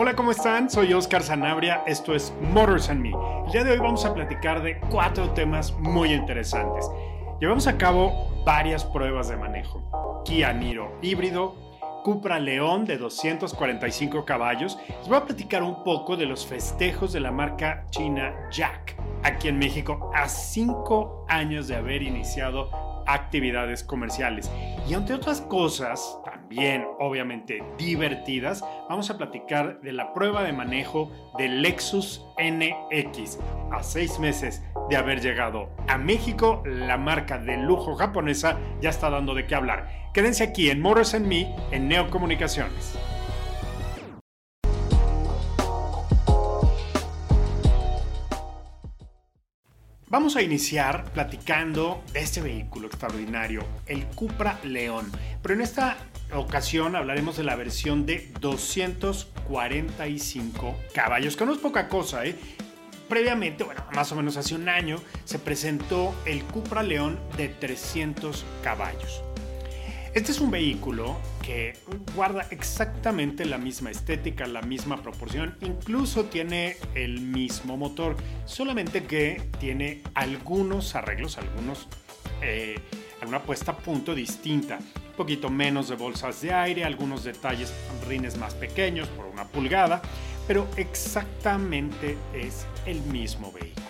Hola, ¿cómo están? Soy Oscar Sanabria, esto es Motors and Me. El día de hoy vamos a platicar de cuatro temas muy interesantes. Llevamos a cabo varias pruebas de manejo. Kia Niro híbrido, Cupra León de 245 caballos. Les voy a platicar un poco de los festejos de la marca china Jack aquí en México a cinco años de haber iniciado actividades comerciales. Y entre otras cosas, también obviamente divertidas, vamos a platicar de la prueba de manejo del Lexus NX. A seis meses de haber llegado a México, la marca de lujo japonesa ya está dando de qué hablar. Quédense aquí en Motors and Me en Neocomunicaciones. Vamos a iniciar platicando de este vehículo extraordinario, el Cupra León. Pero en esta ocasión hablaremos de la versión de 245 caballos, que no es poca cosa, ¿eh? Previamente, bueno, más o menos hace un año, se presentó el Cupra León de 300 caballos. Este es un vehículo que guarda exactamente la misma estética, la misma proporción, incluso tiene el mismo motor, solamente que tiene algunos arreglos, algunos, eh, alguna puesta a punto distinta. Un poquito menos de bolsas de aire, algunos detalles, rines más pequeños por una pulgada, pero exactamente es el mismo vehículo.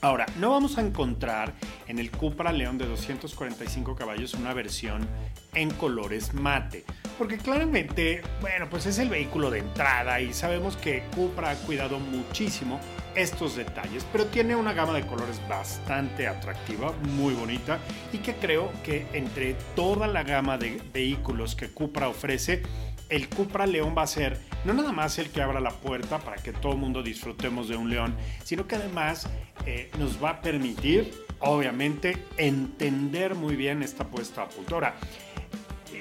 Ahora, no vamos a encontrar en el Cupra León de 245 caballos una versión en colores mate, porque claramente, bueno, pues es el vehículo de entrada y sabemos que Cupra ha cuidado muchísimo estos detalles, pero tiene una gama de colores bastante atractiva, muy bonita y que creo que entre toda la gama de vehículos que Cupra ofrece, el Cupra León va a ser no nada más el que abra la puerta para que todo el mundo disfrutemos de un león, sino que además eh, nos va a permitir, obviamente, entender muy bien esta puesta a punto. Ahora,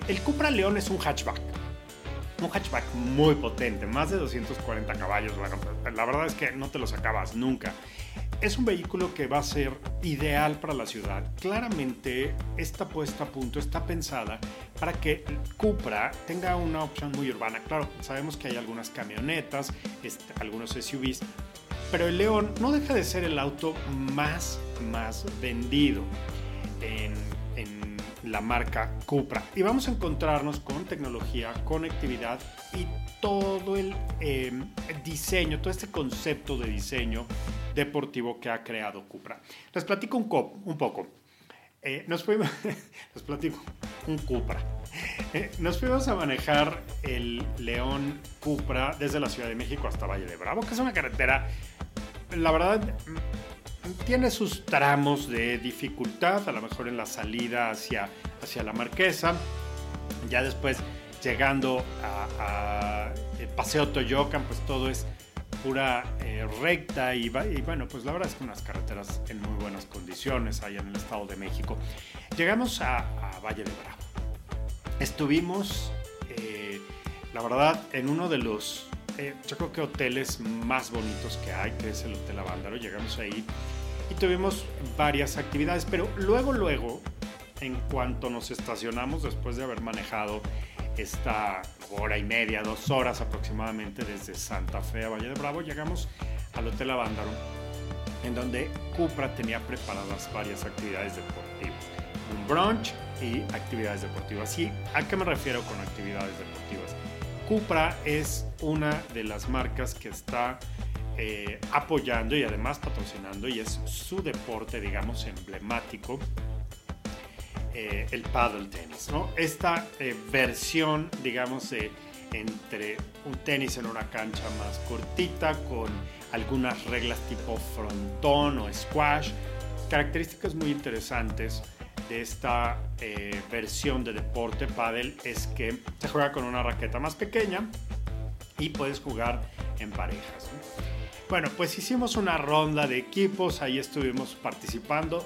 el Cupra León es un hatchback. Un hatchback muy potente, más de 240 caballos. Bueno, la verdad es que no te los acabas nunca es un vehículo que va a ser ideal para la ciudad. Claramente, esta puesta a punto está pensada para que Cupra tenga una opción muy urbana. Claro, sabemos que hay algunas camionetas, este, algunos SUVs, pero el León no deja de ser el auto más, más vendido en, la marca Cupra. Y vamos a encontrarnos con tecnología, conectividad y todo el eh, diseño, todo este concepto de diseño deportivo que ha creado Cupra. Les platico un, un poco. Eh, nos platico un Cupra. Eh, nos fuimos a manejar el León Cupra desde la Ciudad de México hasta Valle de Bravo, que es una carretera, la verdad, tiene sus tramos de dificultad, a lo mejor en la salida hacia, hacia la Marquesa. Ya después, llegando a, a Paseo Toyocan, pues todo es pura eh, recta y, bueno, pues la verdad es que unas carreteras en muy buenas condiciones allá en el Estado de México. Llegamos a, Valle de Bravo. Estuvimos, eh, la verdad, en uno de los, eh, yo creo que hoteles más bonitos que hay, que es el Hotel Avándaro. Llegamos ahí y tuvimos varias actividades, pero luego, luego, en cuanto nos estacionamos después de haber manejado esta hora y media, dos horas aproximadamente desde Santa Fe a Valle de Bravo, llegamos al Hotel Avándaro, en donde Cupra tenía preparadas varias actividades deportivas. Un brunch y actividades deportivas. ¿Y a qué me refiero con actividades deportivas? Cupra es una de las marcas que está eh, apoyando y además patrocinando y es su deporte, digamos, emblemático eh, el paddle tenis, ¿no? Esta eh, versión, digamos, entre un tenis en una cancha más cortita, con algunas reglas tipo frontón o squash, características muy interesantes de esta versión de deporte paddle es que se juega con una raqueta más pequeña y puedes jugar en parejas. Bueno, pues hicimos una ronda de equipos, ahí estuvimos participando.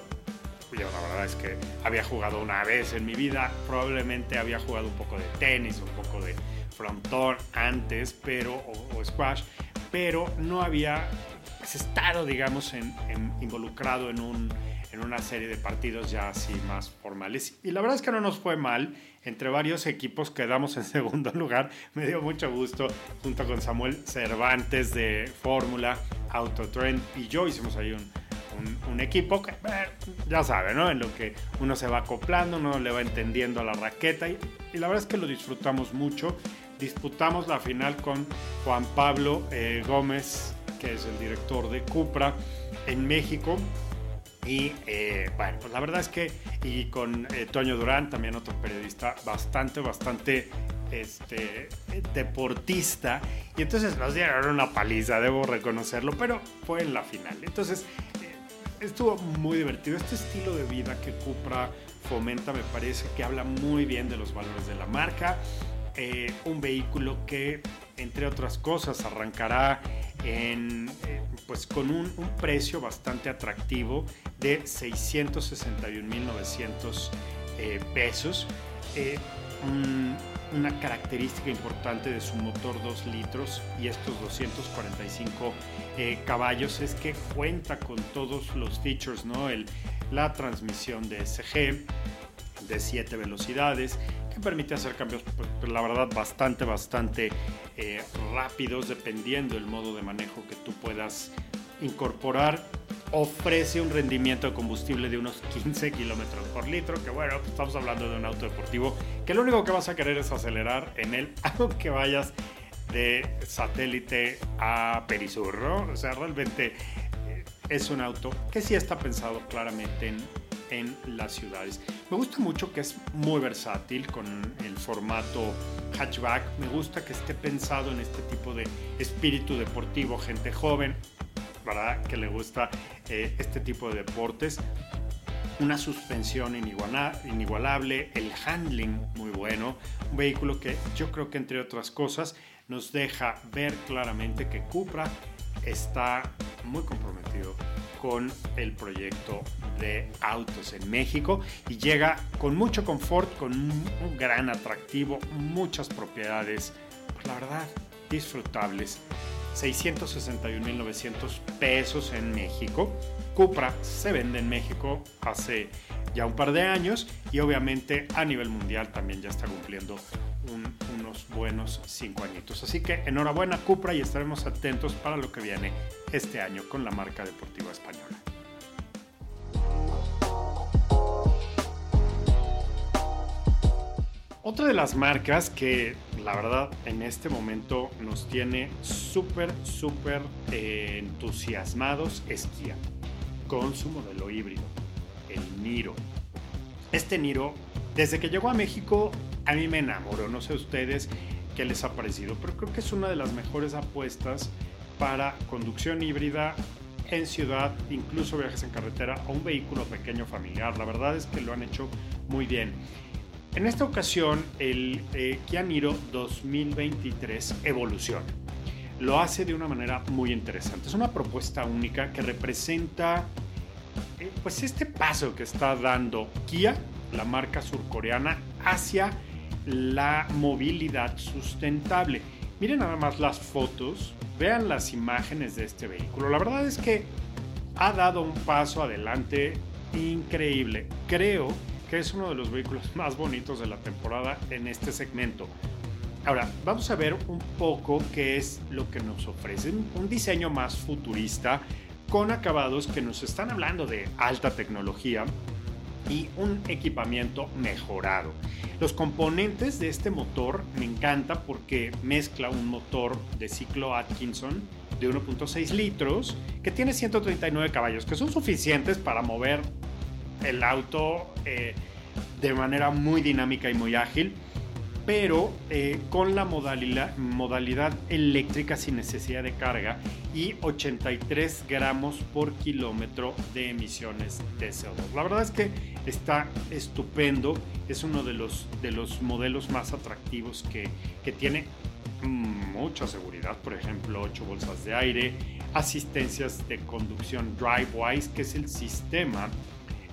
Yo la verdad es que había jugado una vez en mi vida, probablemente había jugado un poco de tenis, un poco de frontón antes, pero o, squash, pero no había pues, estado, digamos, involucrado en un en una serie de partidos ya así más formales. Y la verdad es que no nos fue mal. Entre varios equipos quedamos en segundo lugar. Me dio mucho gusto junto con Samuel Cervantes de Fórmula, Autotrend y yo hicimos ahí un, equipo que eh, ya sabe, ¿no? En lo que uno se va acoplando, uno le va entendiendo a la raqueta y, la verdad es que lo disfrutamos mucho. Disputamos la final con Juan Pablo eh, Gómez, que es el director de Cupra en México. Y eh, bueno, pues la verdad es que, y con eh, Toño Durán, también otro periodista bastante, bastante este, deportista. Y entonces nos dieron una paliza, debo reconocerlo, pero fue en la final. Entonces eh, estuvo muy divertido. Este estilo de vida que Cupra fomenta me parece que habla muy bien de los valores de la marca. un vehículo que, entre otras cosas, arrancará en, pues con un, precio bastante atractivo de 661.900 eh, pesos. Eh, una característica importante de su motor 2 litros y estos 245 eh, caballos es que cuenta con todos los features, la transmisión de SG de 7 velocidades, que permite hacer cambios, pues, pues, la verdad, bastante, bastante eh, rápidos, dependiendo del modo de manejo que tú puedas incorporar. Ofrece un rendimiento de combustible de unos 15 kilómetros por litro, que bueno, pues, estamos hablando de un auto deportivo que lo único que vas a querer es acelerar en él, aunque vayas de satélite a Perisur. O sea, realmente eh, es un auto que sí está pensado claramente en en las ciudades. Me gusta mucho que es muy versátil con el formato hatchback. Me gusta que esté pensado en este tipo de espíritu deportivo, gente joven, ¿verdad? Que le gusta eh, este tipo de deportes. Una suspensión inigualable, el handling muy bueno, un vehículo que yo creo que entre otras cosas nos deja ver claramente que Cupra está muy comprometido con el proyecto de autos en México y llega con mucho confort, con un, gran atractivo, muchas propiedades, pues la verdad, disfrutables. 661.900 pesos en México. Cupra se vende en México hace ya un par de años y obviamente a nivel mundial también ya está cumpliendo unos buenos cinco añitos. Así que enhorabuena Cupra y estaremos atentos para lo que viene este año con la marca deportiva española. Otra de las marcas que la verdad en este momento nos tiene súper, súper eh, entusiasmados es Kia con su modelo híbrido, el Niro. Este Niro, desde que llegó a México, a mí me enamoró. No sé ustedes qué les ha parecido, pero creo que es una de las mejores apuestas para conducción híbrida en ciudad, incluso viajes en carretera o un vehículo pequeño familiar. La verdad es que lo han hecho muy bien. En esta ocasión, el eh, Kia Niro 2023 evoluciona. Lo hace de una manera muy interesante. Es una propuesta única que representa eh, pues este paso que está dando Kia, la marca surcoreana, hacia la movilidad sustentable. Miren nada más las fotos, vean las imágenes de este vehículo. La verdad es que ha dado un paso adelante increíble. Creo que es uno de los vehículos más bonitos de la temporada en este segmento. Ahora, vamos a ver un poco qué es lo que nos ofrecen. Un diseño más futurista, con acabados que nos están hablando de alta tecnología y un equipamiento mejorado. Los componentes de este motor me encanta porque mezcla un motor de ciclo Atkinson de 1.6 litros que tiene 139 caballos, que son suficientes para mover el auto eh, de manera muy dinámica y muy ágil. Pero eh, con la modalidad, eléctrica sin necesidad de carga y 83 gramos por kilómetro de emisiones de CO2. La verdad es que está estupendo, es uno de los, de los modelos más atractivos que, que tiene mucha seguridad, por ejemplo, 8 bolsas de aire, asistencias de conducción DriveWise, que es el sistema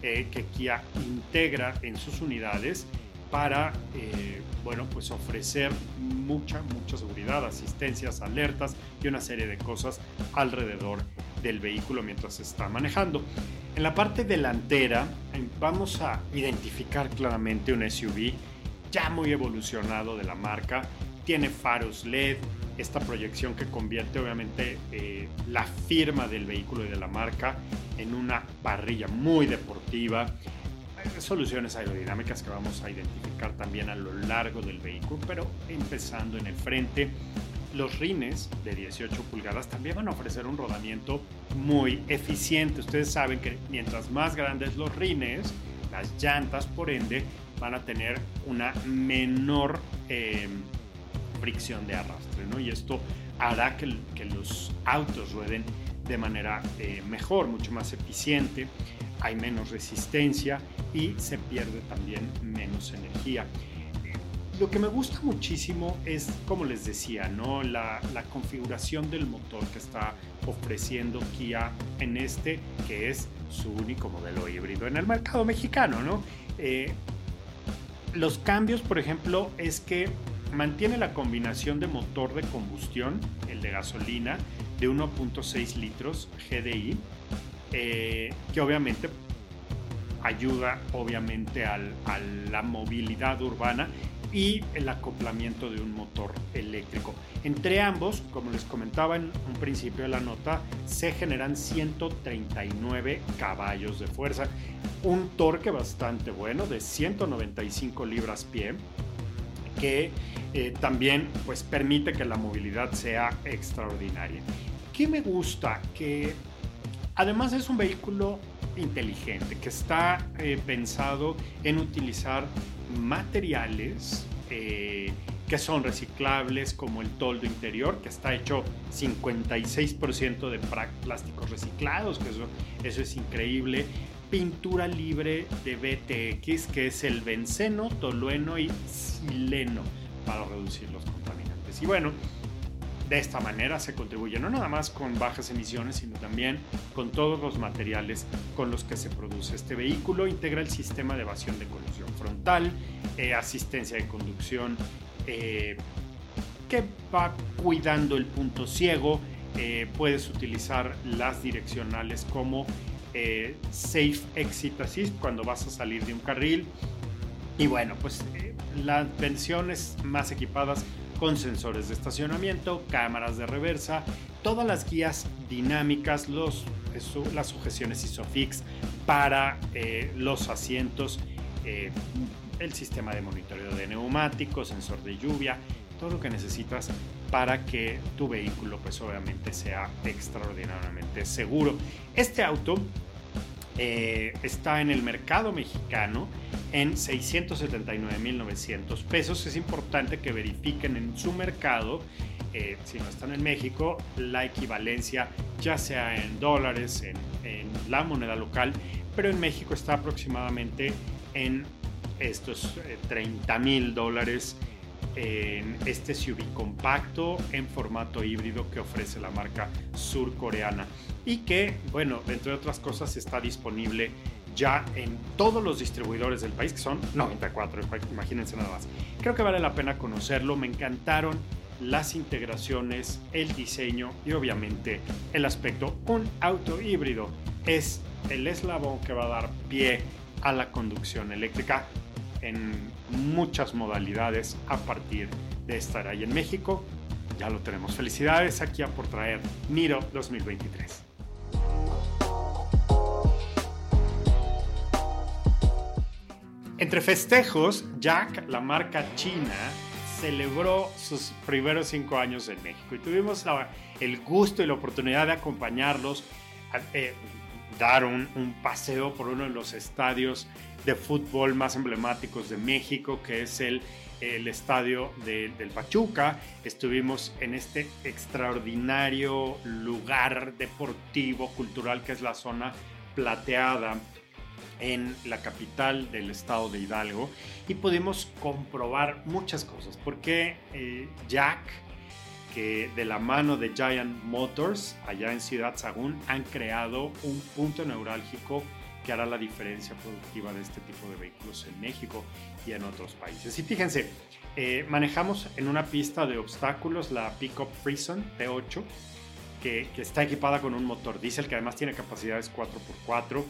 eh, que Kia integra en sus unidades para eh, bueno, pues ofrecer mucha, mucha seguridad, asistencias, alertas y una serie de cosas alrededor del vehículo mientras se está manejando. En la parte delantera vamos a identificar claramente un SUV ya muy evolucionado de la marca. Tiene faros LED, esta proyección que convierte obviamente eh, la firma del vehículo y de la marca en una parrilla muy deportiva soluciones aerodinámicas que vamos a identificar también a lo largo del vehículo, pero empezando en el frente. Los rines de 18 pulgadas también van a ofrecer un rodamiento muy eficiente. Ustedes saben que mientras más grandes los rines, las llantas, por ende, van a tener una menor eh, fricción de arrastre. ¿no? Y esto hará que, que, los autos rueden de manera eh, mejor, mucho más eficiente hay menos resistencia y se pierde también menos energía. Lo que me gusta muchísimo es, como les decía, ¿no? la, configuración del motor que está ofreciendo Kia en este, que es su único modelo híbrido en el mercado mexicano. ¿no? Eh, los cambios, por ejemplo, es que mantiene la combinación de motor de combustión, el de gasolina, de 1.6 litros GDI, eh, que obviamente ayuda obviamente a la movilidad urbana y el acoplamiento de un motor eléctrico. Entre ambos, como les comentaba en un principio de la nota, se generan 139 caballos de fuerza, un torque bastante bueno de 195 libras pie, que eh, también pues, permite que la movilidad sea extraordinaria. ¿Qué me gusta? Que Además es un vehículo inteligente que está eh, pensado en utilizar materiales eh, que son reciclables como el toldo interior que está hecho 56% de plásticos reciclados que eso, eso es increíble. Pintura libre de BTX que es el benceno, tolueno y sileno para reducir los contaminantes. Y bueno de esta manera se contribuye no nada más con bajas emisiones, sino también con todos los materiales con los que se produce este vehículo. Integra el sistema de evasión de colisión frontal, eh, asistencia de conducción eh, que va cuidando el punto ciego. Eh, puedes utilizar las direccionales como Safe Exit Assist cuando vas a salir de un carril. Y bueno, pues las versiones más equipadas con sensores de estacionamiento, cámaras de reversa, todas las guías dinámicas, los, las sujeciones ISOFIX para eh, los asientos, eh, el sistema de monitoreo de neumáticos, sensor de lluvia, todo lo que necesitas para que tu vehículo pues obviamente sea extraordinariamente seguro. Este auto eh, está en el mercado mexicano en 679.900 pesos. Es importante que verifiquen en su mercado, eh, si no están en México, la equivalencia ya sea en dólares, en, la moneda local, pero en México está aproximadamente en estos 30 eh, mil dólares en este SUV compacto en formato híbrido que ofrece la marca surcoreana y que, bueno, entre otras cosas está disponible ya en todos los distribuidores del país, que son 94, imagínense nada más. Creo que vale la pena conocerlo, me encantaron las integraciones, el diseño y obviamente el aspecto. Un auto híbrido es el eslabón que va a dar pie a la conducción eléctrica en muchas modalidades a partir de estar ahí en México. Ya lo tenemos. Felicidades aquí a por traer Miro 2023. Entre festejos, Jack, la marca china, celebró sus primeros cinco años en México y tuvimos el gusto y la oportunidad de acompañarlos, a, eh, dar un, paseo por uno de los estadios de fútbol más emblemáticos de México, que es el el estadio del Pachuca, estuvimos en este extraordinario lugar deportivo, cultural que es la zona plateada en la capital del estado de Hidalgo y pudimos comprobar muchas cosas, porque eh, Jack, que de la mano de Giant Motors, allá en Ciudad Sagún, han creado un punto neurálgico que hará la diferencia productiva de este tipo de vehículos en México y en otros países. Y fíjense, eh, manejamos en una pista de obstáculos la Pickup Prison P8, que, que, está equipada con un motor diésel que además tiene capacidades 4x4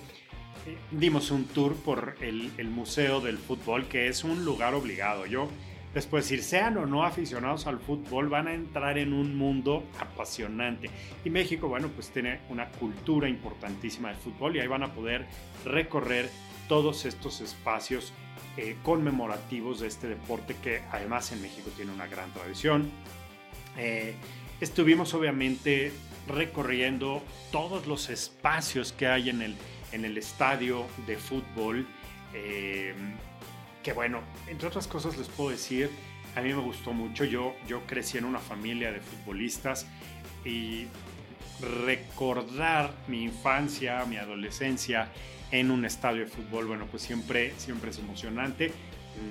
dimos un tour por el, Museo del Fútbol, que es un lugar obligado. Yo, después, decir, sean o no aficionados al fútbol, van a entrar en un mundo apasionante. Y México, bueno, pues tiene una cultura importantísima de fútbol y ahí van a poder recorrer todos estos espacios eh, conmemorativos de este deporte que además en México tiene una gran tradición. Eh, estuvimos obviamente recorriendo todos los espacios que hay en el en el estadio de fútbol. Eh, que bueno, entre otras cosas les puedo decir, a mí me gustó mucho. Yo, yo crecí en una familia de futbolistas y recordar mi infancia, mi adolescencia en un estadio de fútbol, bueno, pues siempre, siempre es emocionante.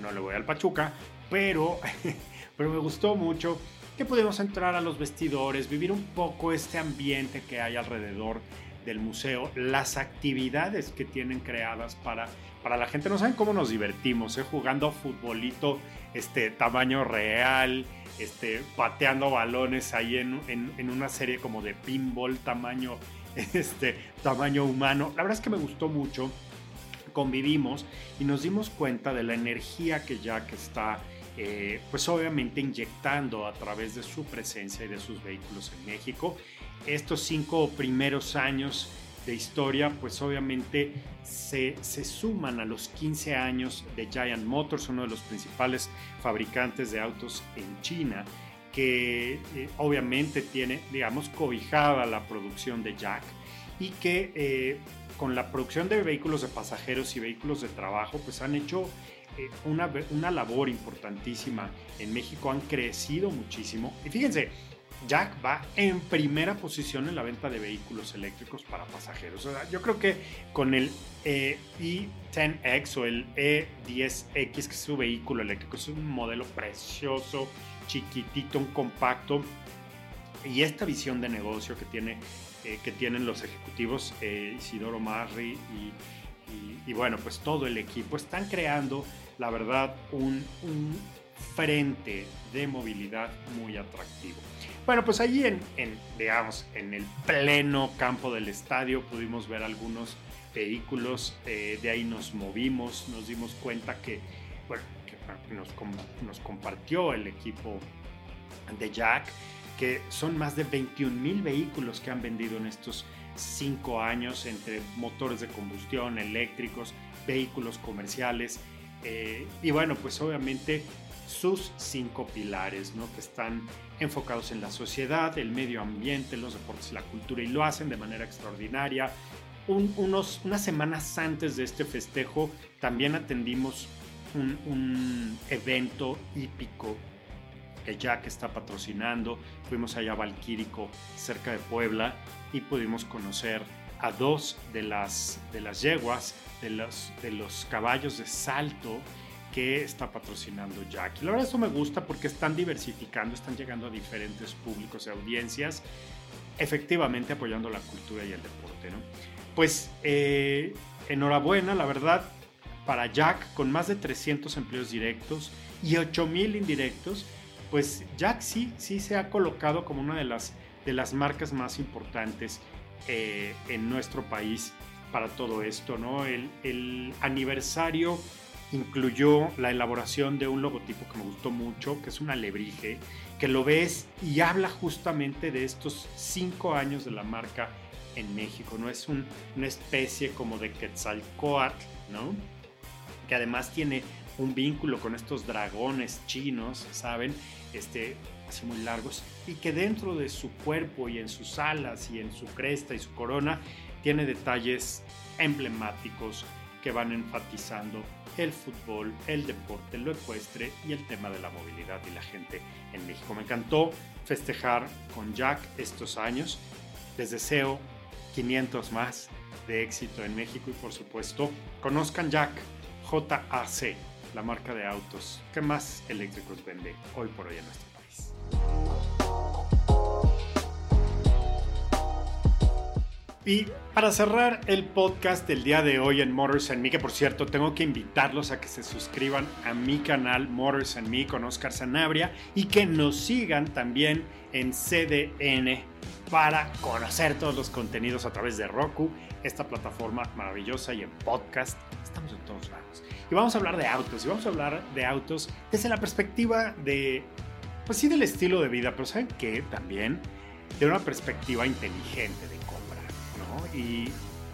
No le voy al Pachuca, pero, pero me gustó mucho que pudimos entrar a los vestidores, vivir un poco este ambiente que hay alrededor del museo, las actividades que tienen creadas para, para la gente. No saben cómo nos divertimos, ¿eh? jugando futbolito este, tamaño real, este, pateando balones ahí en, en, una serie como de pinball tamaño, este, tamaño humano. La verdad es que me gustó mucho. Convivimos y nos dimos cuenta de la energía que Jack está eh, pues obviamente inyectando a través de su presencia y de sus vehículos en México estos cinco primeros años de historia, pues obviamente se, suman a los 15 años de Giant Motors, uno de los principales fabricantes de autos en China, que eh, obviamente tiene, digamos, cobijada la producción de Jack y que eh, con la producción de vehículos de pasajeros y vehículos de trabajo, pues han hecho eh, una, una labor importantísima en México, han crecido muchísimo. Y fíjense, Jack va en primera posición en la venta de vehículos eléctricos para pasajeros. yo creo que con el i10X o el E10X, que es su vehículo eléctrico, es un modelo precioso, chiquitito, un compacto. Y esta visión de negocio que, tiene, eh, que tienen los ejecutivos eh, Isidoro Marri y, bueno, pues todo el equipo están creando, la verdad, un frente de movilidad muy atractivo. Bueno, pues allí en, digamos, en el pleno campo del estadio pudimos ver algunos vehículos, eh, de ahí nos movimos, nos dimos cuenta que, bueno, que nos, nos compartió el equipo de Jack, que son más de 21 mil vehículos que han vendido en estos cinco años entre motores de combustión, eléctricos, vehículos comerciales. Eh, y bueno, pues obviamente sus cinco pilares, ¿no? que están enfocados en la sociedad, el medio ambiente, los deportes la cultura, y lo hacen de manera extraordinaria. unos, unas semanas antes de este festejo también atendimos un, evento hípico que Jack está patrocinando. Fuimos allá a Valquírico, cerca de Puebla, y pudimos conocer a dos de las, de las yeguas, de los, de los caballos de salto que está patrocinando Jack. la verdad eso me gusta porque están diversificando, están llegando a diferentes públicos y audiencias, efectivamente apoyando la cultura y el deporte. ¿no? Pues eh, enhorabuena, la verdad, para Jack, con más de 300 empleos directos y 8000 indirectos, pues Jack sí, sí se ha colocado como una de las, de las marcas más importantes eh, en nuestro país para todo esto, ¿no? El, el aniversario incluyó la elaboración de un logotipo que me gustó mucho, que es un alebrije, que lo ves y habla justamente de estos cinco años de la marca en México, ¿no? Es una especie como de Quetzalcoatl, ¿no? Que además tiene un vínculo con estos dragones chinos, ¿saben? Este, así muy largos, y que dentro de su cuerpo y en sus alas y en su cresta y su corona tiene detalles emblemáticos que van enfatizando el fútbol, el deporte, lo ecuestre y el tema de la movilidad y la gente en México. Me encantó festejar con Jack estos años. Les deseo 500 más de éxito en México y por supuesto conozcan Jack, JAC, la marca de autos que más eléctricos vende hoy por hoy en nuestro Y para cerrar el podcast del día de hoy en Motors and Me, que por cierto tengo que invitarlos a que se suscriban a mi canal Motors and Me con Oscar Sanabria y que nos sigan también en CDN para conocer todos los contenidos a través de Roku, esta plataforma maravillosa y en podcast. Estamos en todos lados. Y vamos a hablar de autos, y vamos a hablar de autos desde la perspectiva de, pues sí, del estilo de vida, pero ¿saben qué? También de una perspectiva inteligente de y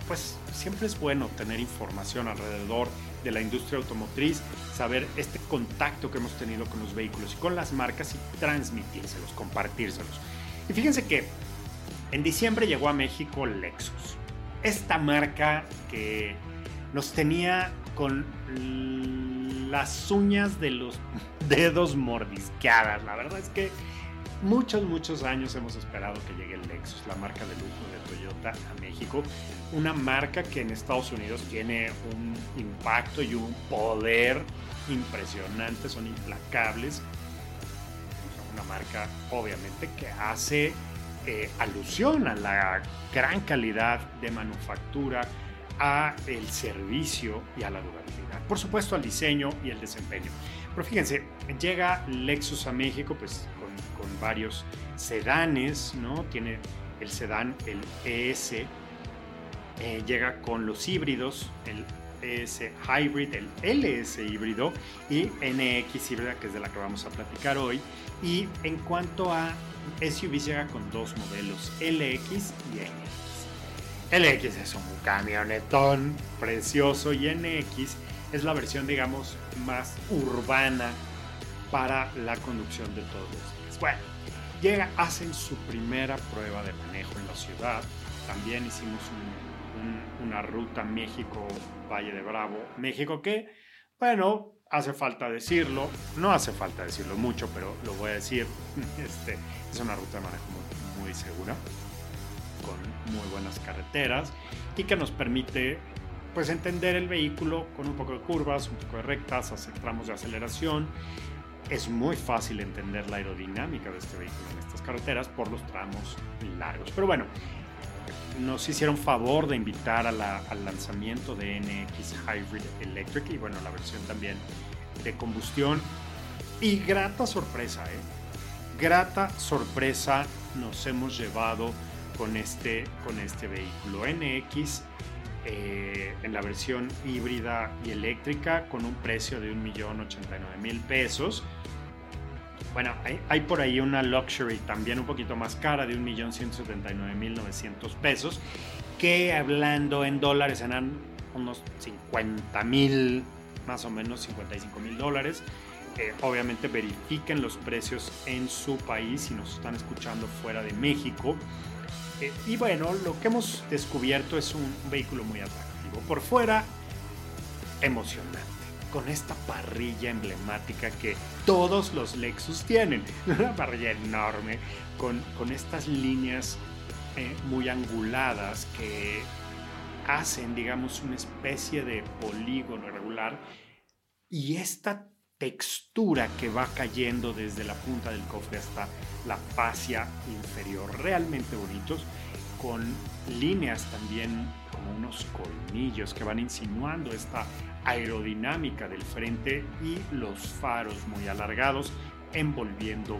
pues siempre es bueno tener información alrededor de la industria automotriz, saber este contacto que hemos tenido con los vehículos y con las marcas y transmitírselos, compartírselos. Y fíjense que en diciembre llegó a México Lexus. Esta marca que nos tenía con las uñas de los dedos mordisqueadas. La verdad es que muchos, muchos años hemos esperado que llegue el Lexus, la marca de lujo de Toyota a México. Una marca que en Estados Unidos tiene un impacto y un poder impresionante, son implacables. Una marca obviamente que hace eh, alusión a la gran calidad de manufactura, a el servicio y a la durabilidad. Por supuesto al diseño y el desempeño. Pero fíjense, llega Lexus a México, pues con varios sedanes, ¿no? Tiene el sedán, el ES, eh, llega con los híbridos, el ES Hybrid, el LS híbrido y NX híbrida, que es de la que vamos a platicar hoy. Y en cuanto a SUVs, llega con dos modelos, LX y NX. LX es un camionetón precioso y NX es la versión, digamos, más urbana para la conducción de todos Bueno, llega, hacen su primera prueba de manejo en la ciudad. También hicimos una ruta México-Valle de Bravo, México que, bueno, hace falta decirlo, no hace falta decirlo mucho, pero lo voy a decir, este, es una ruta de manejo muy, muy segura, con muy buenas carreteras y que nos permite pues entender el vehículo con un poco de curvas, un poco de rectas, hacer tramos de aceleración es muy fácil entender la aerodinámica de este vehículo en estas carreteras por los tramos largos. Pero bueno, nos hicieron favor de invitar al lanzamiento de NX Hybrid Electric y bueno, la versión también de combustión. Y grata sorpresa, ¿eh? Grata sorpresa nos hemos llevado con este, con este vehículo NX eh, en la versión híbrida y eléctrica con un precio de 1.089.000 pesos. Bueno, hay, por ahí una luxury también un poquito más cara de 1.179.900 pesos, que hablando en dólares eran unos 50.000, más o menos 55.000 dólares. Eh, obviamente verifiquen los precios en su país si nos están escuchando fuera de México. Eh, y bueno, lo que hemos descubierto es un vehículo muy atractivo. Por fuera, emocionante. Con esta parrilla emblemática que todos los Lexus tienen. Una parrilla enorme, con, con estas líneas eh, muy anguladas que hacen, digamos, una especie de polígono irregular. Y esta textura que va cayendo desde la punta del cofre hasta la fascia inferior, realmente bonitos, con líneas también como unos colmillos que van insinuando esta aerodinámica del frente y los faros muy alargados envolviendo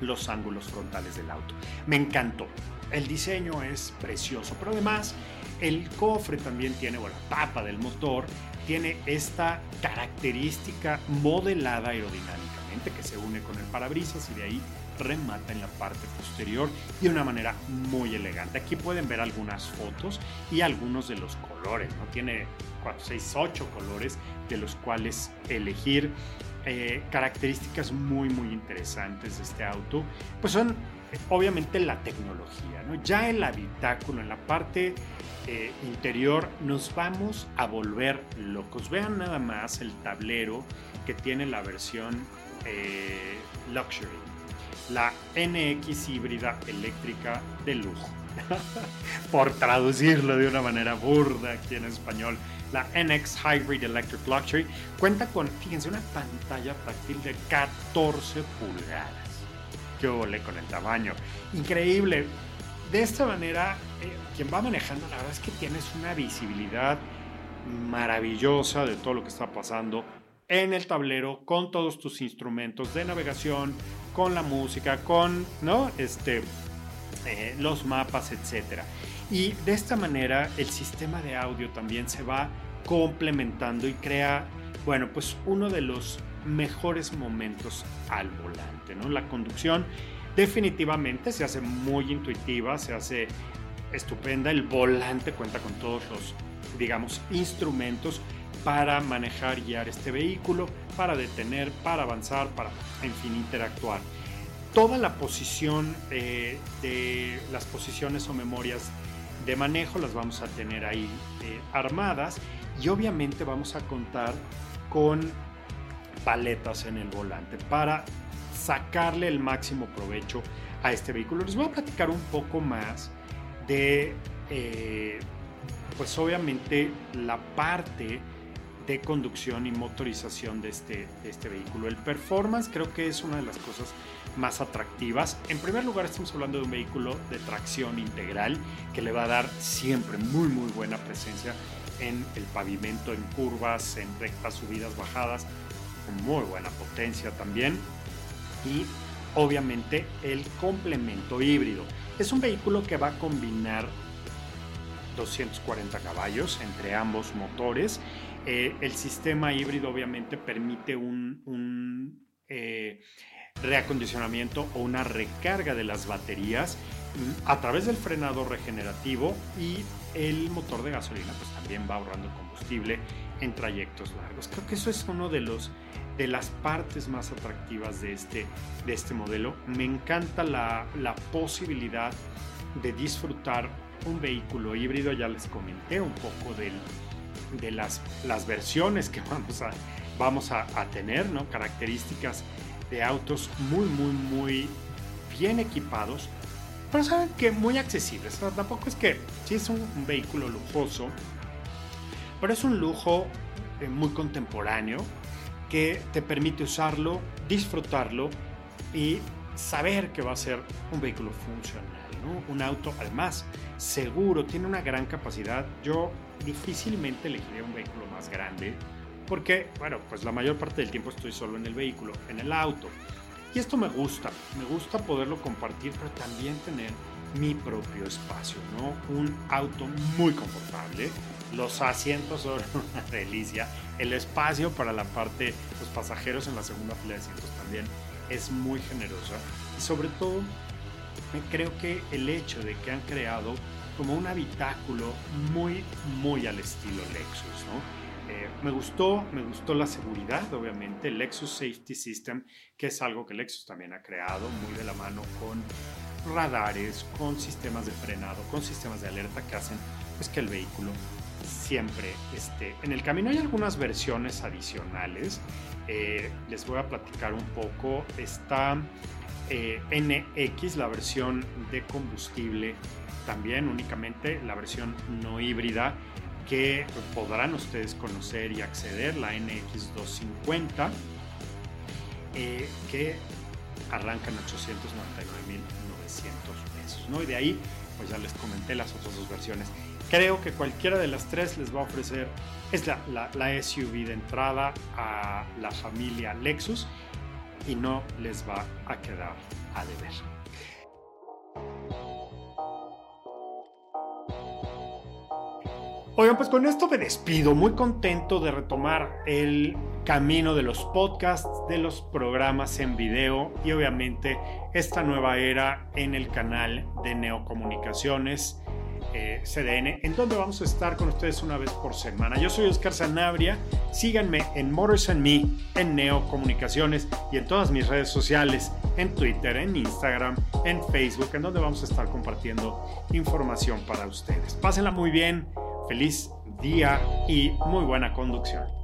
los ángulos frontales del auto. Me encantó. El diseño es precioso, pero además el cofre también tiene, bueno, la tapa del motor tiene esta característica modelada aerodinámicamente que se une con el parabrisas y de ahí remata en la parte posterior de una manera muy elegante. Aquí pueden ver algunas fotos y algunos de los colores, ¿no? Tiene 4, 6, 8 colores de los cuales elegir. Eh, características muy muy interesantes de este auto pues son obviamente la tecnología, ¿no? Ya el habitáculo, en la parte eh, interior, nos vamos a volver locos. Vean nada más el tablero que tiene la versión eh, Luxury, la NX híbrida eléctrica de lujo. Por traducirlo de una manera burda aquí en español, la NX Hybrid Electric Luxury cuenta con, fíjense, una pantalla táctil de 14 pulgadas ole con el tamaño. Increíble. De esta manera, eh, quien va manejando, la verdad es que tienes una visibilidad maravillosa de todo lo que está pasando en el tablero con todos tus instrumentos de navegación, con la música, con ¿no? este, eh, los mapas, etc. Y de esta manera el sistema de audio también se va complementando y crea, bueno, pues uno de los mejores momentos al volante. ¿no? La conducción definitivamente se hace muy intuitiva, se hace estupenda. El volante cuenta con todos los, digamos, instrumentos para manejar guiar este vehículo, para detener, para avanzar, para, en fin, interactuar. Toda la posición eh, de las posiciones o memorias de manejo las vamos a tener ahí eh, armadas y obviamente vamos a contar con paletas en el volante para sacarle el máximo provecho a este vehículo. Les voy a platicar un poco más de, eh, pues obviamente, la parte de conducción y motorización de este, de este vehículo. El performance creo que es una de las cosas más atractivas. En primer lugar estamos hablando de un vehículo de tracción integral que le va a dar siempre muy muy buena presencia en el pavimento, en curvas, en rectas, subidas, bajadas muy buena potencia también y obviamente el complemento híbrido. Es un vehículo que va a combinar 240 caballos entre ambos motores. Eh, el sistema híbrido obviamente permite un, eh, reacondicionamiento o una recarga de las baterías mm, a través del frenado regenerativo y el motor de gasolina pues también va ahorrando combustible en trayectos largos. Creo que eso es uno de los de las partes más atractivas de este, de este modelo. Me encanta la, la posibilidad de disfrutar un vehículo híbrido. Ya les comenté un poco de las, las versiones que vamos a, vamos a, tener, ¿no? características de autos muy, muy, muy bien equipados. Pero saben que muy accesibles. tampoco es que sí es un, un vehículo lujoso, pero es un lujo eh, muy contemporáneo que te permite usarlo, disfrutarlo y saber que va a ser un vehículo funcional. Un auto, además, seguro, tiene una gran capacidad. Yo difícilmente elegiría un vehículo más grande porque, bueno, pues la mayor parte del tiempo estoy solo en el vehículo, en el auto. Y esto me gusta, me gusta poderlo compartir, pero también tener mi propio espacio, ¿no? Un auto muy confortable, los asientos son una delicia. El espacio para la parte, los pasajeros en la segunda fila de asientos también es muy generosa. Y sobre todo, creo que el hecho de que han creado como un habitáculo muy, muy al estilo Lexus, eh, me gustó, me gustó la seguridad, obviamente, el Lexus Safety System, que es algo que Lexus también ha creado, muy de la mano con radares, con sistemas de frenado, con sistemas de alerta que hacen pues que el vehículo siempre esté en el camino. Hay algunas versiones adicionales. Eh, les voy a platicar un poco. Está eh, NX, la versión de combustible, también únicamente la versión no híbrida que podrán ustedes conocer y acceder, la NX250, eh, que arranca en 899.900 pesos. ¿no? Y de ahí, pues ya les comenté las otras dos versiones. Creo que cualquiera de las tres les va a ofrecer, es la, la, SUV de entrada a la familia Lexus y no les va a quedar a deber. Oigan, pues con esto me despido, muy contento de retomar el camino de los podcasts, de los programas en video y obviamente esta nueva era en el canal de Neocomunicaciones. Eh, CDN, en donde vamos a estar con ustedes una vez por semana. Yo soy Oscar Sanabria, síganme en Motors and Me, en Neo Comunicaciones y en todas mis redes sociales. en Twitter, en Instagram, en Facebook, en donde vamos a estar compartiendo información para ustedes. Pásenla muy bien, feliz día y muy buena conducción.